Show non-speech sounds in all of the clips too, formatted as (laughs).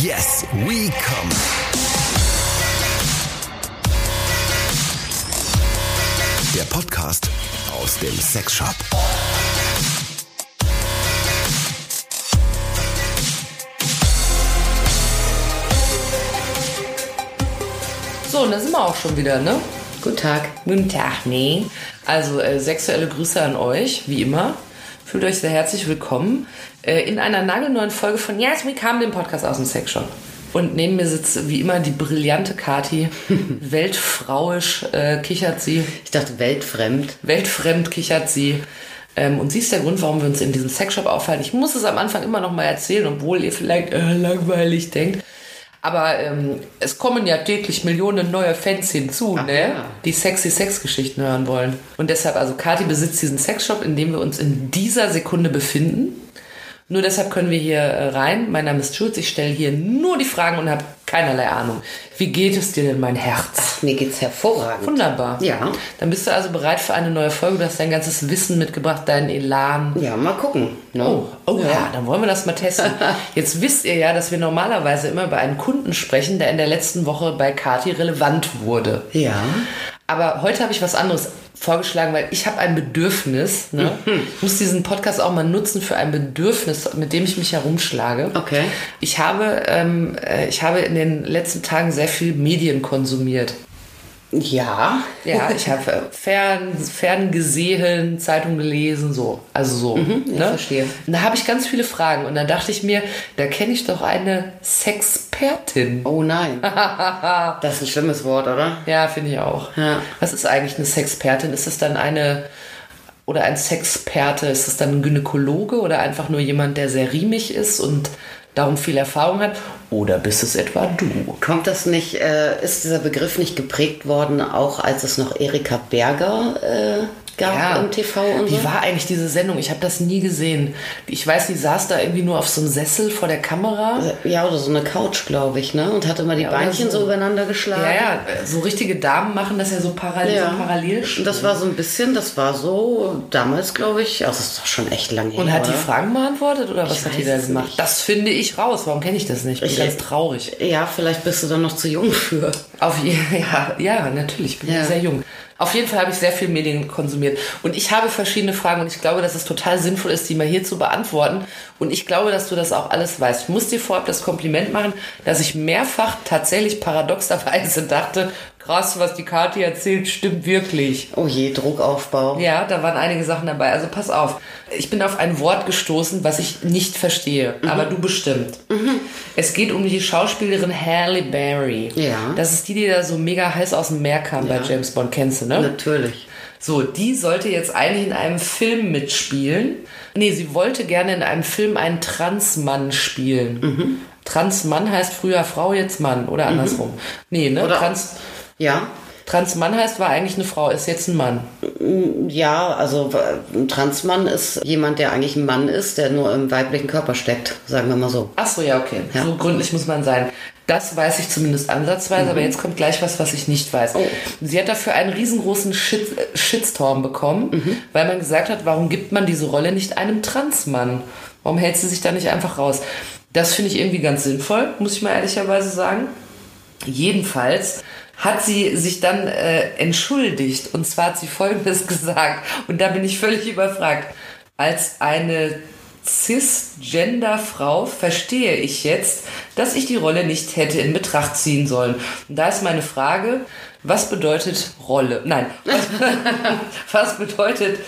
Yes, we come. Der Podcast aus dem Sexshop. So, und da sind wir auch schon wieder, ne? Guten Tag. Guten Tag, nee. Also äh, sexuelle Grüße an euch, wie immer. Fühlt euch sehr herzlich willkommen in einer nagelneuen Folge von Yes, We Come, dem Podcast aus dem Sexshop. Und neben mir sitzt wie immer die brillante Kati. (laughs) Weltfrauisch äh, kichert sie. Ich dachte weltfremd. Weltfremd kichert sie. Ähm, und sie ist der Grund, warum wir uns in diesem Sexshop aufhalten. Ich muss es am Anfang immer noch mal erzählen, obwohl ihr vielleicht äh, langweilig denkt. Aber ähm, es kommen ja täglich Millionen neue Fans hinzu, Ach ne? ja. die sexy Sexgeschichten hören wollen. Und deshalb, also Kati besitzt diesen Sexshop, in dem wir uns in dieser Sekunde befinden. Nur deshalb können wir hier äh, rein. Mein Name ist Schulz, ich stelle hier nur die Fragen und habe keinerlei Ahnung. Wie geht es dir denn, mein Herz? Mir geht's hervorragend. Wunderbar. Ja. Dann bist du also bereit für eine neue Folge. Du hast dein ganzes Wissen mitgebracht, deinen Elan. Ja, mal gucken. Ne? Oh, oh ja. dann wollen wir das mal testen. (laughs) Jetzt wisst ihr ja, dass wir normalerweise immer über einen Kunden sprechen, der in der letzten Woche bei Kati relevant wurde. Ja. Aber heute habe ich was anderes vorgeschlagen, weil ich habe ein Bedürfnis. Ne? Ich muss diesen Podcast auch mal nutzen für ein Bedürfnis, mit dem ich mich herumschlage. Okay. Ich habe, ähm, äh, ich habe in den letzten Tagen sehr viel Medien konsumiert. Ja. Ja, ich habe äh, fern, fern gesehen, Zeitung gelesen, so. Also so. ich verstehe. Und da habe ich ganz viele Fragen. Und dann dachte ich mir, da kenne ich doch eine Sexpertin. Oh nein. (laughs) das ist ein schlimmes Wort, oder? Ja, finde ich auch. Ja. Was ist eigentlich eine Sexpertin? Ist es dann eine oder ein Sexperte? Ist es dann ein Gynäkologe oder einfach nur jemand, der sehr riemig ist und darum viel Erfahrung hat? Oder bist es etwa du? Kommt das nicht, äh, ist dieser Begriff nicht geprägt worden, auch als es noch Erika Berger äh, gab im TV und so? Wie war eigentlich diese Sendung? Ich habe das nie gesehen. Ich weiß, die saß da irgendwie nur auf so einem Sessel vor der Kamera. Ja, oder so eine Couch, glaube ich, ne? Und hatte immer die oder Beinchen so. so. übereinander geschlagen. Ja, ja, so richtige Damen machen das ja so parallel. Ja. So parallel das war so ein bisschen, das war so damals, glaube ich, also das ist doch schon echt lange her. Und hat die? Fragen beantwortet oder was Ich hat die da gemacht? nicht. Das finde ich raus. Warum kenne ich das nicht? Ich bin Ich- ganz traurig. Ja, vielleicht bist du dann noch zu jung für. Auf (laughs) ja, ja, natürlich. Ich bin Ja. sehr jung. Auf jeden Fall habe ich sehr viel Medien konsumiert. Und ich habe verschiedene Fragen und ich glaube, dass es total sinnvoll ist, die mal hier zu beantworten. Und ich glaube, dass du das auch alles weißt. Ich muss dir vorab das Kompliment machen, dass ich mehrfach tatsächlich paradoxerweise (laughs) dachte, krass, was die Kathi erzählt, stimmt wirklich. Oh je, Druckaufbau. Ja, da waren einige Sachen dabei. Also pass auf. Ich bin auf ein Wort gestoßen, was ich nicht verstehe. Aber du bestimmt. Es geht um die Schauspielerin Halle Berry. Ja. Das ist die, die da so mega heiß aus dem Meer kam bei James Bond. Kennst du, ne? Natürlich. So, die sollte jetzt eigentlich in einem Film mitspielen. Nee, sie wollte gerne in einem Film einen Transmann spielen. Mhm. Transmann heißt früher Frau, jetzt Mann. Oder andersrum. Nee, ne? Oder- Trans, Ja. Transmann heißt, war eigentlich eine Frau, ist jetzt ein Mann. Ja, also ein Transmann ist jemand, der eigentlich ein Mann ist, der nur im weiblichen Körper steckt, sagen wir mal so. Ach so, ja, okay. Ja. So gründlich muss man sein. Das weiß ich zumindest ansatzweise, aber jetzt kommt gleich was, was ich nicht weiß. Oh. Sie hat dafür einen riesengroßen Shit, Shitstorm bekommen, weil man gesagt hat, warum gibt man diese Rolle nicht einem Transmann? Warum hält sie sich da nicht einfach raus? Das finde ich irgendwie ganz sinnvoll, muss ich mal ehrlicherweise sagen. Jedenfalls hat sie sich dann äh, entschuldigt. Und zwar hat sie Folgendes (laughs) gesagt. Und da bin ich völlig überfragt. Als eine Cisgender-Frau verstehe ich jetzt, dass ich die Rolle nicht hätte in Betracht ziehen sollen. Und da ist meine Frage, was bedeutet Rolle? Nein, (laughs) was, bedeutet,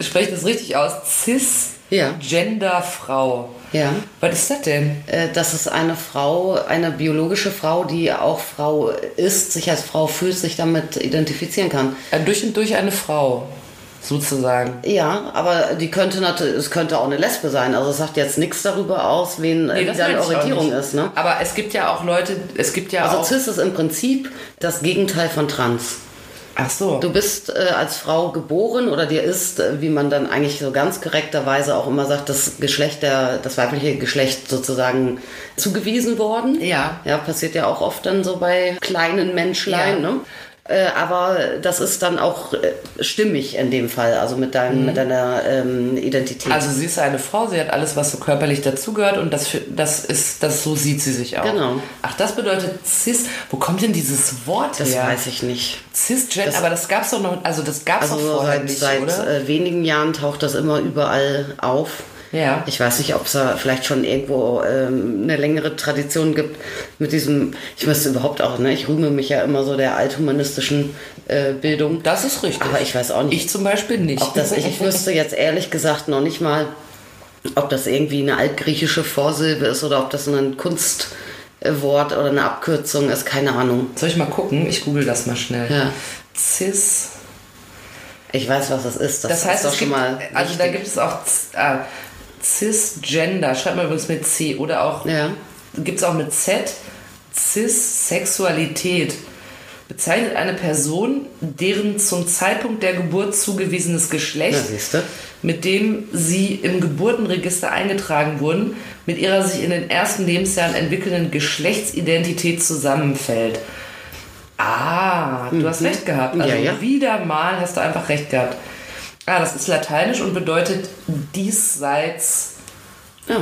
spreche ich das richtig aus. Cisgender-Frau? Ja. Was ist das denn? Äh, Das ist eine Frau, eine biologische Frau, die auch Frau ist, sich als Frau fühlt, sich damit identifizieren kann. Äh, Durch und durch eine Frau, sozusagen. Ja, aber die könnte natürlich, es könnte auch eine Lesbe sein. Also es sagt jetzt nichts darüber aus, wen Nee, das deine Orientierung ist. Ne? Aber es gibt ja auch Leute, es gibt ja Also auch. Cis ist im Prinzip das Gegenteil von Trans. Ach so. Du bist äh, als Frau geboren oder dir ist, äh, wie man dann eigentlich so ganz korrekterweise auch immer sagt, das Geschlecht, der, das weibliche Geschlecht sozusagen zugewiesen worden. Ja. Ja, passiert ja auch oft dann so bei kleinen Menschlein. Ja. Ne? Äh, aber das ist dann auch äh, stimmig in dem Fall, also mit, dein, mit deiner ähm, Identität. Also sie ist eine Frau, sie hat alles, was so körperlich dazugehört und das, das ist, das so sieht sie sich auch. Genau. Ach, das bedeutet cis. Wo kommt denn dieses Wort das her? weiß ich nicht. Cisgender, aber das gab's doch noch, also das gab's Also doch vorher seit, nicht, seit oder? äh, wenigen Jahren taucht das immer überall auf. Ja. Ich weiß nicht, ob es da vielleicht schon irgendwo ähm, eine längere Tradition gibt mit diesem, ich müsste überhaupt auch, ne, ich rühme mich ja immer so der althumanistischen äh, Bildung. Das ist richtig. Aber ich weiß auch nicht, Ich zum Beispiel nicht. ob das, ich, ich wüsste jetzt ehrlich gesagt noch nicht mal, ob das irgendwie eine altgriechische Vorsilbe ist oder ob das ein Kunstwort oder eine Abkürzung ist, keine Ahnung. Soll ich mal gucken? Ich google das mal schnell. Ja. Cis. Ich weiß, was das ist. Das, Das heißt, ist doch schon mal. also da wichtig. gibt es auch ah, Cisgender, schreibt man übrigens mit C oder auch Ja. gibt es auch mit Z Cis-Sexualität. Bezeichnet eine Person, deren zum Zeitpunkt der Geburt zugewiesenes Geschlecht, Na, mit dem sie im Geburtenregister eingetragen wurden, mit ihrer sich in den ersten Lebensjahren entwickelnden Geschlechtsidentität zusammenfällt. Ah, du hast recht gehabt. Also Mhm. Ja, ja. wieder mal hast du einfach recht gehabt. Ah, das ist lateinisch und bedeutet diesseits Ja.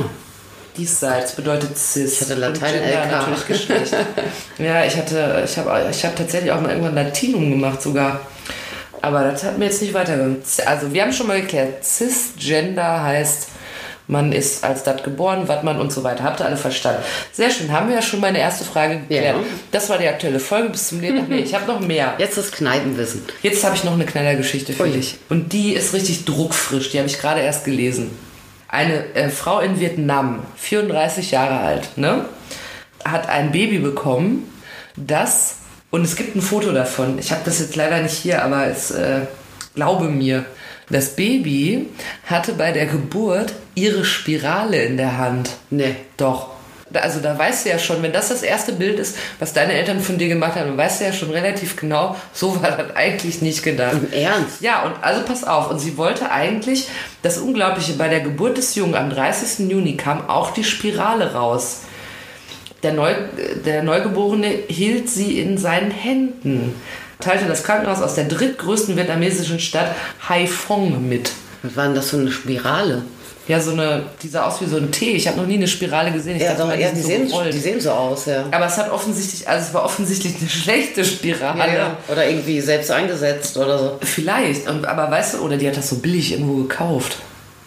Diesseits bedeutet cis. Ich hatte Latein Und LK. natürlich Geschlecht. (laughs) ja, ich hatte, ich habe ich hab tatsächlich auch mal irgendwann Latinum gemacht sogar. Aber das hat mir jetzt nicht weitergeholfen. Also wir haben schon mal geklärt, Cisgender heißt, man ist als das geboren, was man und so weiter. Habt ihr alle verstanden? Sehr schön, haben wir ja schon meine erste Frage geklärt. Ja. Das war die aktuelle Folge bis zum Leben. Nee, (laughs) ich habe noch mehr. Jetzt das Kneipenwissen. Jetzt habe ich noch eine Knallergeschichte für Ui. dich. Und die ist richtig druckfrisch. Die habe ich gerade erst gelesen. Eine äh, Frau in Vietnam, 34 Jahre alt, ne, hat ein Baby bekommen, das, und es gibt ein Foto davon. Ich habe das jetzt leider nicht hier, aber es, äh, glaube mir, das Baby hatte bei der Geburt ihre Spirale in der Hand. Nee. Doch. Also da weißt du ja schon, wenn das das erste Bild ist, was deine Eltern von dir gemacht haben, dann weißt du ja schon relativ genau, so war das eigentlich nicht gedacht. Im Ernst? Ja, und also pass auf. Und sie wollte eigentlich, das Unglaubliche, bei der Geburt des Jungen am 30. Juni kam auch die Spirale raus. Der, Neu, der Neugeborene hielt sie in seinen Händen. Teilte das Krankenhaus aus der drittgrößten vietnamesischen Stadt Haiphong mit. Was war denn das für eine Spirale? Ja, so eine, die sah aus wie so ein T. Ich habe noch nie eine Spirale gesehen. Ich Ja, dachte ja, die, so sehen, gerollt. die sehen so aus, ja. Aber es hat offensichtlich, also es war offensichtlich eine (laughs) schlechte Spirale. Ja, ja. Oder irgendwie selbst eingesetzt oder so. Vielleicht, und, aber weißt du, oder die hat das so billig irgendwo gekauft.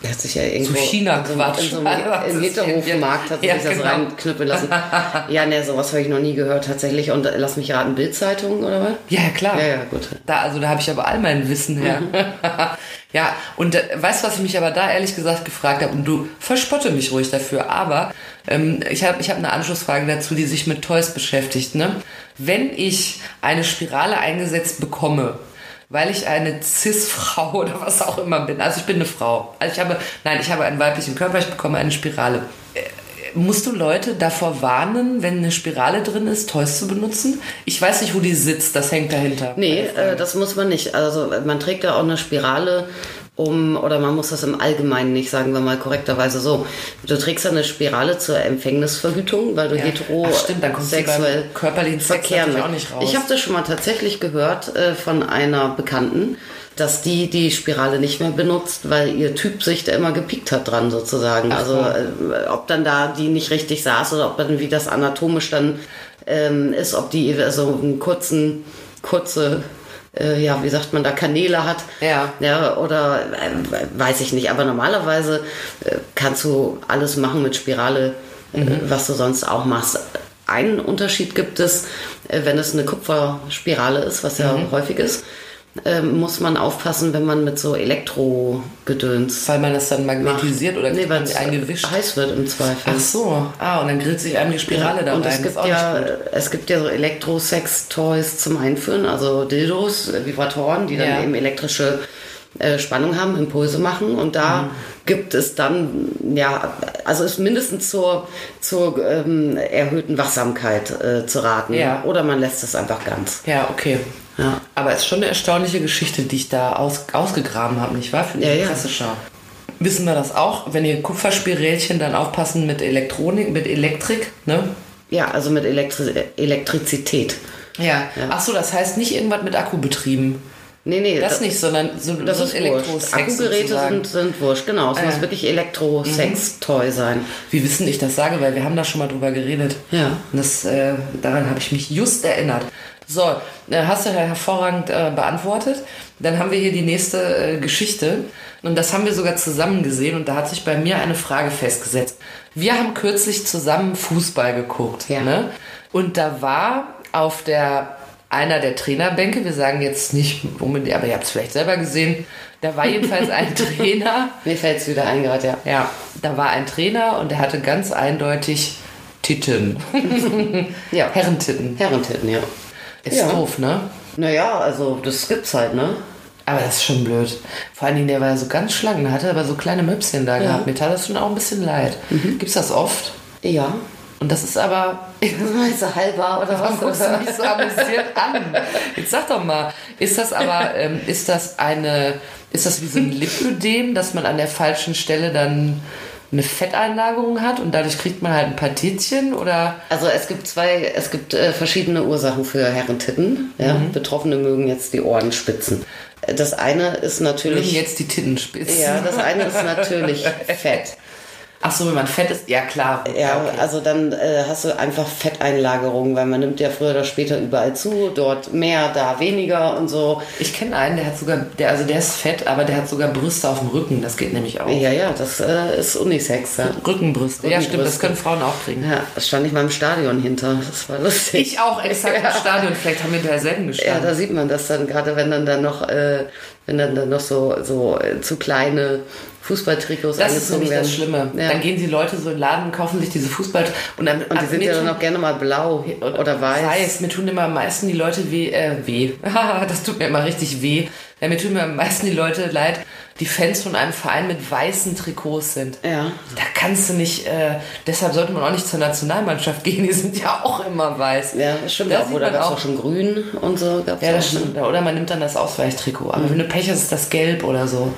Der hat sich ja irgendwo So China-Quatsch. in so, in so das einem ist (laughs) Hinterhofmarkt hat sie ja, sich das genau. reinknüppeln lassen. (laughs) ja, ne, sowas habe ich noch nie gehört tatsächlich. Und lass mich raten, Bildzeitung oder was? Ja, klar. Ja, ja, gut. Da, also da habe ich aber all mein Wissen her. (laughs) ja, und äh, weißt du, was ich mich aber da ehrlich gesagt gefragt habe? Und du verspotte mich ruhig dafür, aber ähm, ich habe ich hab eine Anschlussfrage dazu, die sich mit Toys beschäftigt. Ne? Wenn ich eine Spirale eingesetzt bekomme, weil ich eine Cis-Frau oder was auch immer bin, also ich bin eine Frau, also ich habe, nein, ich habe einen weiblichen Körper, ich bekomme eine Spirale. Äh, Musst du Leute davor warnen, wenn eine Spirale drin ist, Toys zu benutzen? Ich weiß nicht, wo die sitzt, das hängt dahinter. Nee, äh, das muss man nicht. Also man trägt ja auch eine Spirale um, oder man muss das im Allgemeinen nicht, sagen wir mal korrekterweise so. Du trägst eine Spirale zur Empfängnisverhütung, weil du Ja. hetero Ach, stimmt, dann kommst du sexuell beim körperlichen Sex natürlich auch nicht raus. Ich habe das schon mal tatsächlich gehört äh, von einer Bekannten, dass die die Spirale nicht mehr benutzt, weil ihr Typ sich da immer gepiekt hat dran sozusagen. also äh, ob dann da die nicht richtig saß oder ob dann wie das anatomisch dann ähm, ist, ob die so einen kurzen, kurze äh, ja, wie sagt man da, Kanäle hat. Ja. Ja, oder äh, weiß ich nicht. Aber normalerweise äh, kannst du alles machen mit Spirale, äh, was du sonst auch machst. Einen Unterschied gibt es, äh, wenn es eine Kupferspirale ist, was ja häufig ist, äh, muss man aufpassen, wenn man mit so Elektro-Gedöns Weil man das dann magnetisiert oder nee, weil es eingewischt? heiß wird im Zweifel. Ach so. Ah, und dann grillt sich einem die Spirale da und rein. es gibt ja, es gibt ja so Elektro-Sex-Toys zum Einführen, also Dildos, äh, Vibratoren, die dann Ja. eben elektrische äh, Spannung haben, Impulse machen und da Mhm. gibt es dann, ja, also ist mindestens zur, zur ähm, erhöhten Wachsamkeit äh, zu raten. Ja. Oder man lässt es einfach ganz. Ja, okay. Ja. Aber es ist schon eine erstaunliche Geschichte, die ich da aus, ausgegraben habe, nicht wahr? Für die Ja, ja. Presseschau. Wissen wir das auch? Wenn ihr Kupferspirälchen dann aufpassen mit Elektronik, mit Elektrik, ne? Ja, also mit Elektri Elektrizität. Ja. Ach so, das heißt nicht irgendwas mit Akku betrieben. Nee, nee. Das nicht, sondern so, Das so ist. Elektrosex Akkugeräte sind, sind wurscht, genau. Es Ah, muss ja. wirklich Elektro-Sex-Toy sein. Wie wissen ich das sage, weil wir haben da schon mal drüber geredet. Ja. Und das, äh, daran habe ich mich just erinnert. So, äh, hast du ja hervorragend äh, beantwortet. Dann haben wir hier die nächste äh, Geschichte. Und das haben wir sogar zusammen gesehen. Und da hat sich bei mir eine Frage festgesetzt. Wir haben kürzlich zusammen Fußball geguckt. Ja. Ne? Und da war auf der einer der Trainerbänke, wir sagen jetzt nicht unbedingt, aber ihr habt es vielleicht selber gesehen, da war jedenfalls ein (laughs) Trainer, Mir fällt es wieder ein gerade, ja. ja, da war ein Trainer und der hatte ganz eindeutig Titten. Ja. (laughs) Herrentitten. Herrentitten, ja. Ist Ja. doof, ne? Naja, also das gibt's halt, ne? Aber das ist schon blöd. Vor allen Dingen, der war ja so ganz schlank, der hatte aber so kleine Möpschen da gehabt. Mir tat das schon auch ein bisschen leid. Mhm. Gibt's das oft? Ja. Und das ist aber. (laughs) Meinst du halber oder Warum was? guckst (laughs) du mich so amüsiert an? Jetzt sag doch mal, ist das aber, ähm, ist das eine, ist das wie so ein Lipödem, dass man an der falschen Stelle dann eine Fetteinlagerung hat und dadurch kriegt man halt ein paar Tittchen oder? Also es gibt zwei, es gibt äh, verschiedene Ursachen für Herrentitten. Ja? Mhm. Betroffene mögen jetzt die Ohren spitzen. Äh, Das eine ist Mögen natürlich. jetzt die Titten spitzen? Ja, das eine ist (laughs) natürlich Fett. Ach so, wenn man fett ist, ja klar. Ja, okay. also dann äh, hast du einfach Fetteinlagerungen, weil man nimmt ja früher oder später überall zu, dort mehr, da weniger und so. Ich kenne einen, der hat sogar, der, also der ist fett, aber der hat sogar Brüste auf dem Rücken. Das geht nämlich auch. Ja, ja, das äh, ist Unisex. Ja. Rückenbrüste. Ja, stimmt, das können Frauen auch kriegen. ja, das stand ich mal im Stadion hinter. Das war lustig. Ich auch exakt im Stadion. Vielleicht haben wir da selten Ja, gestanden. da sieht man das dann gerade, wenn dann dann noch, äh, wenn dann dann noch so so äh, zu kleine Fußballtrikots das ist angezogen nämlich werden. das Schlimme. Ja. Dann gehen die Leute so in den Laden und kaufen sich diese Fußball und dann und die sind ja dann auch gerne mal blau oder weiß. Weiß, mir tun immer am meisten die Leute weh, äh, weh. Haha, (laughs) das tut mir immer richtig weh. Ja, mir tun mir am meisten die Leute leid, die Fans von einem Verein mit weißen Trikots sind. Ja. Da kannst du nicht, äh, deshalb sollte man auch nicht zur Nationalmannschaft gehen, die sind ja auch immer weiß. Ja, das stimmt Da auch. Oder gab es auch- schon grün und so. Gab's Ja, das stimmt. Oder man nimmt dann das Ausweichtrikot. Aber wenn du Pech hast, ist das gelb oder so.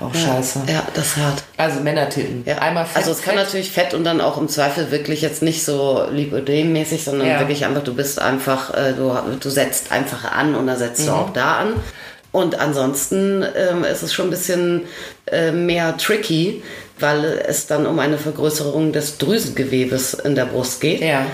Auch scheiße. Ja, das ist hart. Also Männertitten. Ja. Einmal fett, also es kann fett. natürlich Fett und dann auch im Zweifel wirklich jetzt nicht so Lipödem-mäßig, sondern Ja. wirklich einfach, du bist einfach, äh, du, du setzt einfach an und dann setzt Mhm. du auch da an. Und ansonsten ähm, ist es schon ein bisschen äh, mehr tricky, weil es dann um eine Vergrößerung des Drüsengewebes in der Brust geht. Ja.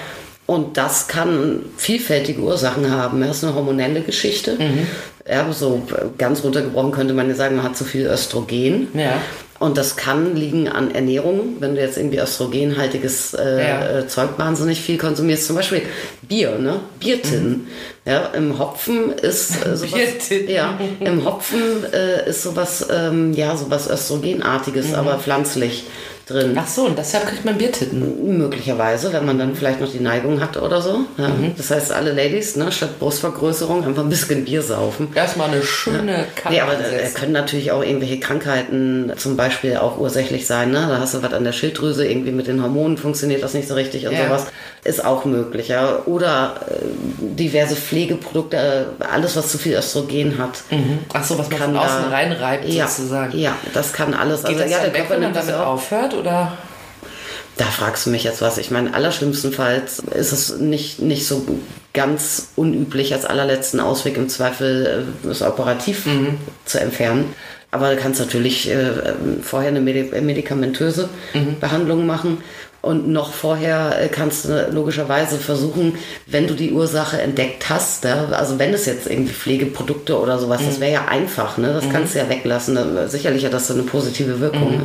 Und das kann vielfältige Ursachen haben. Das ist eine hormonelle Geschichte. Mhm. Ja, so ganz runtergebrochen könnte man ja sagen, man hat zu viel Östrogen. Ja. Und das kann liegen an Ernährung, wenn du jetzt irgendwie östrogenhaltiges äh, Ja. äh, Zeug wahnsinnig viel konsumierst. Zum Beispiel Bier, ne? Biertinnen. Ja, im Hopfen ist äh, sowas, Biertinnen. ja, im Hopfen äh, ist sowas, ähm, ja, sowas Östrogenartiges, aber pflanzlich drin. Ach so, und deshalb kriegt man Biertitten. Möglicherweise, wenn man dann vielleicht noch die Neigung hat oder so. Ja. Mhm. Das heißt, alle Ladies, ne, statt Brustvergrößerung einfach ein bisschen Bier saufen. Erstmal eine schöne Karte Nee, aber äh, ansetzen. können natürlich auch irgendwelche Krankheiten zum Beispiel auch ursächlich sein. Ne? Da hast du was an der Schilddrüse, irgendwie mit den Hormonen funktioniert das nicht so richtig und Ja. sowas. Ist auch möglich. Ja? Oder äh, diverse Pflegeprodukte, äh, alles, was zu viel Östrogen hat. Ach so, was man kann von außen da- reinreibt Ja, sozusagen. ja, das kann alles. Geht also, das ja, dann der Körper wenn man nimmt damit ja aufhört? Oder? Da fragst du mich jetzt was. Ich meine, allerschlimmstenfalls ist es nicht, nicht so ganz unüblich als allerletzten Ausweg im Zweifel äh, das operativ zu entfernen. Aber du kannst natürlich äh, vorher eine Medi medikamentöse Behandlung machen. Und noch vorher äh, kannst du logischerweise versuchen, wenn du die Ursache entdeckt hast, ja, also wenn es jetzt irgendwie Pflegeprodukte oder sowas, das wäre ja einfach, ne? das kannst du ja weglassen. Da- Sicherlich hat das eine positive Wirkung. Ne?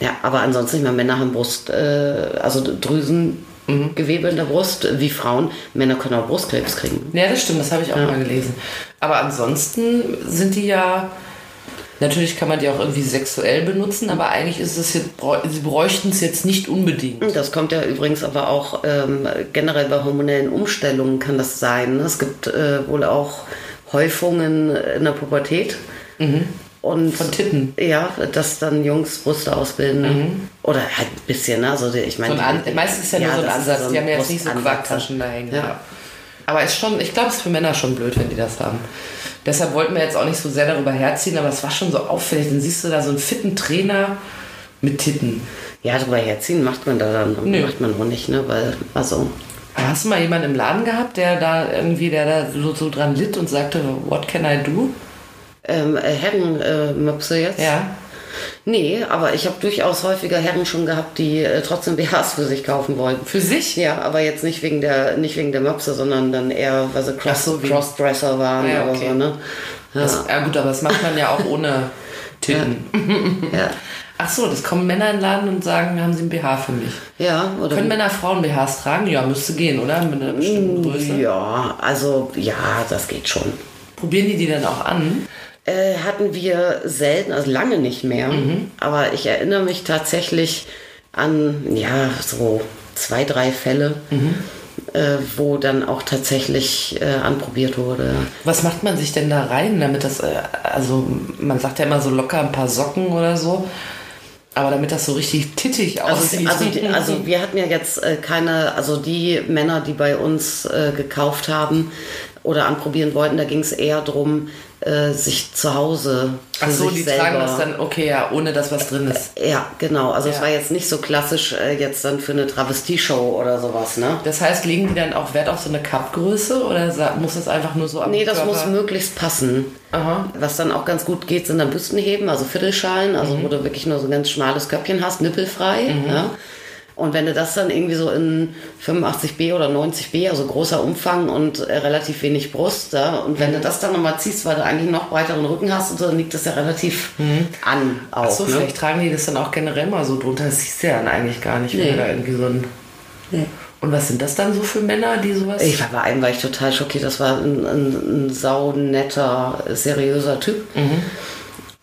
Ja, aber ansonsten, ich meine, Männer haben Brust, äh, also Drüsengewebe in der Brust, wie Frauen. Männer können auch Brustkrebs kriegen. Ja, das stimmt, das habe ich auch mal gelesen. Aber ansonsten sind die ja. Natürlich kann man die auch irgendwie sexuell benutzen, aber eigentlich ist es jetzt, sie bräuchten es jetzt nicht unbedingt. Das kommt ja übrigens aber auch ähm, generell bei hormonellen Umstellungen kann das sein. Es gibt äh, wohl auch Häufungen in der Pubertät. Und Von Titten. Ja, dass dann Jungs Brüste ausbilden. Oder halt ein bisschen, ne? Also ich meine. So ein An meistens ist ja nur so ein Ansatz. so die haben ja jetzt nicht so. Quarktaschen da hängen. Ja. Ja. Aber ist schon, ich glaube, es ist für Männer schon blöd, wenn die das haben. Deshalb wollten wir jetzt auch nicht so sehr darüber herziehen, aber es war schon so auffällig. Dann siehst du da so einen fitten Trainer mit Titten. Ja, drüber herziehen macht man da dann Nö. macht man auch nicht, ne? Weil, also, Hast du mal jemanden im Laden gehabt, der da irgendwie, der da so, so dran litt und sagte, what can I do? Ähm, äh, Herrenmöpse jetzt? Ja. Nee, aber ich habe durchaus häufiger Herren schon gehabt, die äh, trotzdem BHs für sich kaufen wollten. Für sich? Ja, aber jetzt nicht wegen der, nicht wegen der Möpse, sondern dann eher, weil sie Cross, so, Crossdresser waren Ja, oder okay. so, ne? Ja. Das, ja gut, aber das macht man ja auch (laughs) ohne Titten. ja. Ach so, das kommen Männer in den Laden und sagen, haben Sie ein BH für mich. ja, oder? Können Männer Frauen BHs tragen? Ja, müsste gehen, oder? Mit einer bestimmten Größe. Ja, also ja, das geht schon. Probieren die die dann auch an? Äh, hatten wir selten, also lange nicht mehr. Mhm. Aber ich erinnere mich tatsächlich an, ja, so zwei, drei Fälle, Mhm. äh, wo dann auch tatsächlich äh, anprobiert wurde. Was macht man sich denn da rein, damit das, äh, also man sagt ja immer so locker ein paar Socken oder so, aber damit das so richtig tittig Also, aussieht. also, die- also wir hatten ja jetzt äh, keine, also die Männer, die bei uns äh, gekauft haben oder anprobieren wollten, da ging es eher darum, äh, sich zu Hause für Ach so, sich die selber. tragen das dann, okay, ja, ohne dass was drin ist. Ja, genau. Also es Ja. war jetzt nicht so klassisch äh, jetzt dann für eine Travestie-Show oder sowas, ne? Das heißt, legen die dann auch Wert auf so eine Cup-Größe oder muss das einfach nur so am Nee, das Körper? muss möglichst passen. Aha. Was dann auch ganz gut geht, sind dann Büstenheben, also Viertelschalen, also Mhm. wo du wirklich nur so ein ganz schmales Köpfchen hast, nippelfrei. Ja? Und wenn du das dann irgendwie so in 85b oder 90b, also großer Umfang und äh, relativ wenig Brust, ja? und Mhm. wenn du das dann nochmal ziehst, weil du eigentlich noch breiteren Rücken hast und so, dann liegt das ja relativ an auch. Mhm. Ach so, ne? vielleicht tragen die das dann auch generell mal so drunter. Das siehst du ja dann eigentlich gar nicht, Nee. da irgendwie so ein... Und was sind das dann so für Männer, die sowas... Ich war bei einem war ich total schockiert. Das war ein, ein, ein saunetter, seriöser Typ.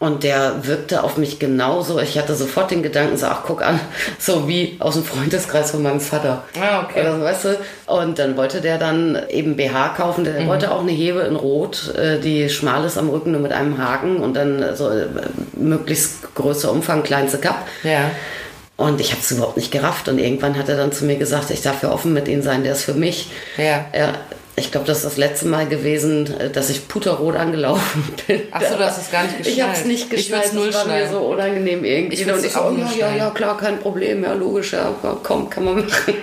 Und der wirkte auf mich genauso. Ich hatte sofort den Gedanken, so, ach, guck an, (laughs) so wie aus dem Freundeskreis von meinem Vater. Ah, okay. Oder so, weißt du? Und dann wollte der dann eben BH kaufen. Der wollte auch eine Hebe in Rot, äh, die schmal ist am Rücken, nur mit einem Haken und dann so äh, möglichst größer Umfang, kleinste Cup. Ja. Und ich habe es überhaupt nicht gerafft. Und irgendwann hat er dann zu mir gesagt, ich darf ja offen mit ihm sein, der ist für mich. Ja. ja ich glaube, das ist das letzte Mal gewesen, äh, dass ich puterrot angelaufen (laughs) bin. Ach so, du hast es gar nicht geschnallt. Ich habe es nicht Ich geschnallt, würd's null das war mir so unangenehm irgendwie. Ich und ich so, oh, ja, ja, ja, klar, kein Problem, ja, logisch, ja, komm, kann man machen.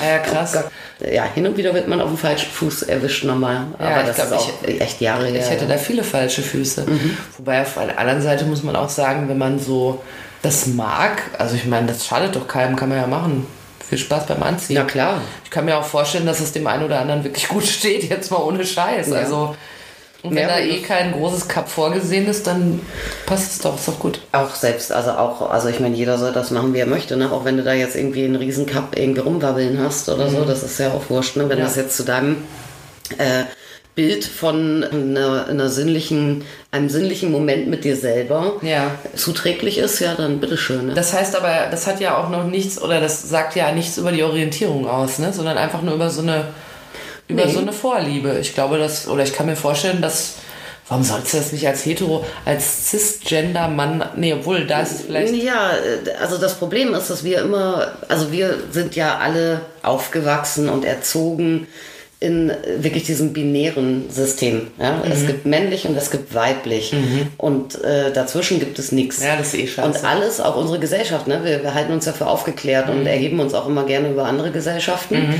Ah ja, krass. Oh ja, hin und wieder wird man auf dem falschen Fuß erwischt nochmal. Ja, Aber ich das glaub, ist auch echt Jahre her. Ich hätte da viele falsche Füße. Mhm. Wobei auf der anderen Seite muss man auch sagen, wenn man so das mag, also ich meine, das schadet doch keinem, kann man ja machen. Viel Spaß beim Anziehen. Na klar. Ich kann mir auch vorstellen, dass es dem einen oder anderen wirklich gut steht, jetzt mal ohne Scheiß. Ja. Also, und wenn Ja, da eh kein großes Cup vorgesehen ist, dann passt es doch, ist doch gut. Auch selbst, also auch, also ich meine, jeder soll das machen, wie er möchte, ne? Auch wenn du da jetzt irgendwie einen Riesencup irgendwie rumwabbeln hast oder so, das ist ja auch wurscht, ne? Wenn Mhm. Ja. das jetzt zu deinem äh, Bild von einer, einer sinnlichen, einem sinnlichen Moment mit dir selber Ja. zuträglich ist, ja, dann bitteschön. Ne? Das heißt aber, das hat ja auch noch nichts, oder das sagt ja nichts über die Orientierung aus, ne? sondern einfach nur über so eine, über Nee. so eine Vorliebe. Ich glaube, dass, oder ich kann mir vorstellen, dass, warum sollst du das nicht als hetero, als Cisgender-Mann, nee, obwohl, da ist es vielleicht, Ja, also das Problem ist, dass wir immer, also wir sind ja alle aufgewachsen und erzogen in wirklich diesem binären System. Ja? Mhm. Es gibt männlich und es gibt weiblich. Und äh, dazwischen gibt es nichts. Ja, das ist eh scheiße. Und alles, auch unsere Gesellschaft, ne? wir, wir halten uns ja für aufgeklärt Mhm. und erheben uns auch immer gerne über andere Gesellschaften.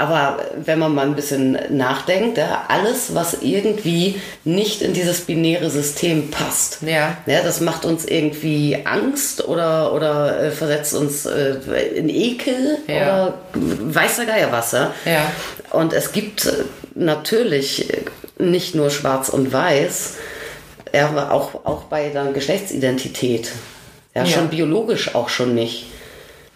Aber wenn man mal ein bisschen nachdenkt, ja, alles, was irgendwie nicht in dieses binäre System passt, Ja. ja, das macht uns irgendwie Angst oder, oder äh, versetzt uns äh, in Ekel Ja. oder weiß der Geier was. Ja? Und es gibt äh, natürlich äh, nicht nur schwarz und weiß, ja, aber auch, auch bei der Geschlechtsidentität. Ja. schon biologisch auch schon nicht.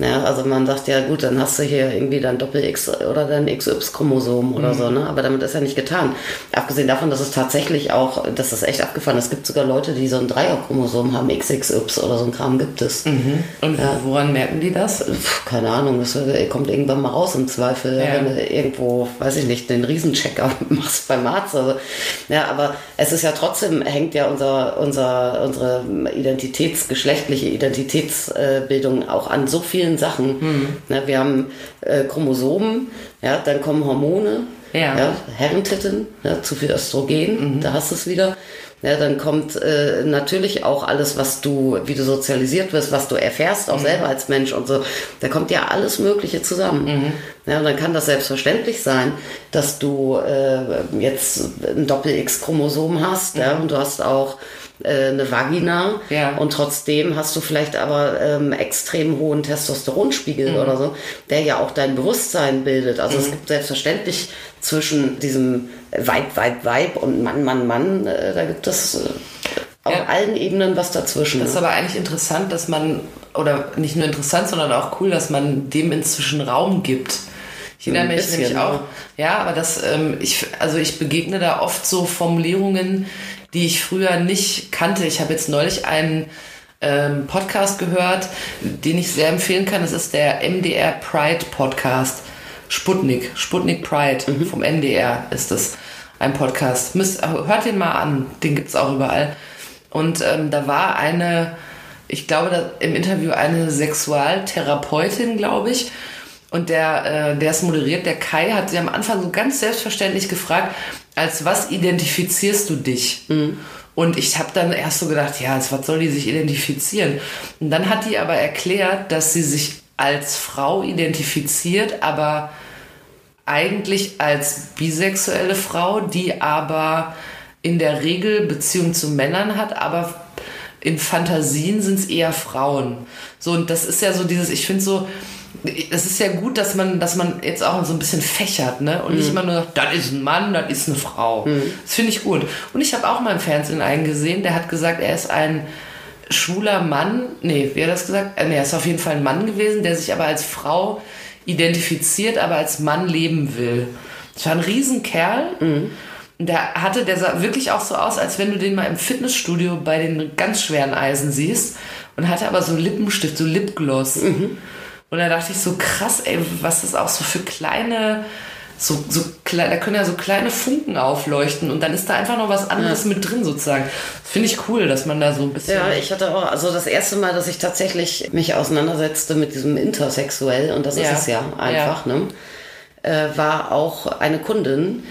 Ja, also man sagt ja, gut, dann hast du hier irgendwie dein Doppel-X oder dein XY-Chromosom Mhm. oder so, ne? Aber damit ist ja nicht getan. Abgesehen davon, dass es tatsächlich auch, das ist echt abgefahren. Es gibt sogar Leute, die so ein Dreier-Chromosom haben, XXY oder so ein Kram gibt es. Und woran merken die das? Pff, keine Ahnung, das kommt irgendwann mal raus im Zweifel, Ja. wenn du irgendwo, weiß ich nicht, den Riesenchecker (laughs) machst beim Arzt. Also, ja, aber es ist ja trotzdem, hängt ja unser, unser, unsere Identitäts-, geschlechtliche Identitätsbildung auch an so vielen Sachen. Hm. Ja, wir haben äh, Chromosomen, ja, dann kommen Hormone, Ja. Herrentitten, ja, zu viel Östrogen, Mhm. da hast du es wieder. Ja, dann kommt äh, natürlich auch alles, was du, wie du sozialisiert wirst, was du erfährst, auch mhm. selber als Mensch und so. Da kommt ja alles Mögliche zusammen. Mhm. Ja, und dann kann das selbstverständlich sein, dass du äh, jetzt ein Doppel-X-Chromosom hast, mhm. ja, und du hast auch äh, eine Vagina ja. und trotzdem hast du vielleicht aber ähm, extrem hohen Testosteronspiegel mhm. oder so, der ja auch dein Bewusstsein bildet. Also mhm. es gibt selbstverständlich zwischen diesem Weib, Weib, Weib und Mann, Mann, Mann, äh, da gibt es äh, auf ja. allen Ebenen was dazwischen. Das ist aber eigentlich interessant, dass man, oder nicht nur interessant, sondern auch cool, dass man dem inzwischen Raum gibt. Ich erinnere mich nämlich auch, ja, aber das, ähm, ich, also ich begegne da oft so Formulierungen, die ich früher nicht kannte. Ich habe jetzt neulich einen ähm, Podcast gehört, den ich sehr empfehlen kann. Das ist der MDR Pride Podcast. Sputnik, Sputnik Pride mhm. vom MDR ist das ein Podcast. Müsst, hört den mal an, den gibt es auch überall. Und ähm, da war eine, ich glaube, da, im Interview eine Sexualtherapeutin, glaube ich. Und der, äh, der es moderiert, der Kai, hat sie am Anfang so ganz selbstverständlich gefragt, als was identifizierst du dich? Mhm. Und ich habe dann erst so gedacht, ja, als was soll die sich identifizieren? Und dann hat die aber erklärt, dass sie sich als Frau identifiziert, aber eigentlich als bisexuelle Frau, die aber in der Regel Beziehung zu Männern hat, aber in Fantasien sind es eher Frauen. So, und das ist ja so dieses, ich finde so, es ist ja gut, dass man, dass man jetzt auch so ein bisschen fächert, ne? Und mhm. nicht immer nur sagt, das ist ein Mann, das ist eine Frau. Mhm. Das finde ich gut. Und ich habe auch mal im Fernsehen einen gesehen, der hat gesagt, er ist ein schwuler Mann. Nee, wie hat er das gesagt? Äh, nee, er ist auf jeden Fall ein Mann gewesen, der sich aber als Frau identifiziert, aber als Mann leben will. Das war ein Riesenkerl. Mhm. Der hatte, der sah wirklich auch so aus, als wenn du den mal im Fitnessstudio bei den ganz schweren Eisen siehst. Und hatte aber so Lippenstift, so Lipgloss. Mhm. Und da dachte ich so, krass, ey, was das auch so für kleine, so, so da können ja so kleine Funken aufleuchten und dann ist da einfach noch was anderes ja. mit drin sozusagen. Finde ich cool, dass man da so ein bisschen. Ja, ich hatte auch, also das erste Mal, dass ich tatsächlich mich auseinandersetzte mit diesem Intersexuell, und das ja. ist es ja einfach, ja. ne? Äh, war auch eine Kundin,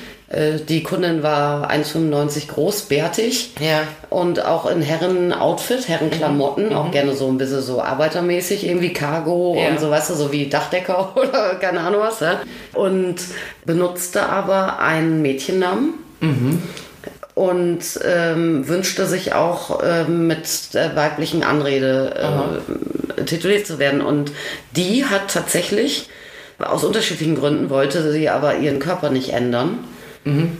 die Kundin war 1,95 groß, bärtig ja. und auch in Herren-Outfit, Herrenklamotten, mhm. auch mhm. gerne so ein bisschen so arbeitermäßig, irgendwie Cargo ja. und so, weißt du, so wie Dachdecker (laughs) oder keine Ahnung was. Ja? Und benutzte aber einen Mädchennamen. Mhm. Und ähm, wünschte sich auch ähm, mit der weiblichen Anrede äh, tituliert zu werden. Und die hat tatsächlich aus unterschiedlichen Gründen wollte sie aber ihren Körper nicht ändern. Mhm.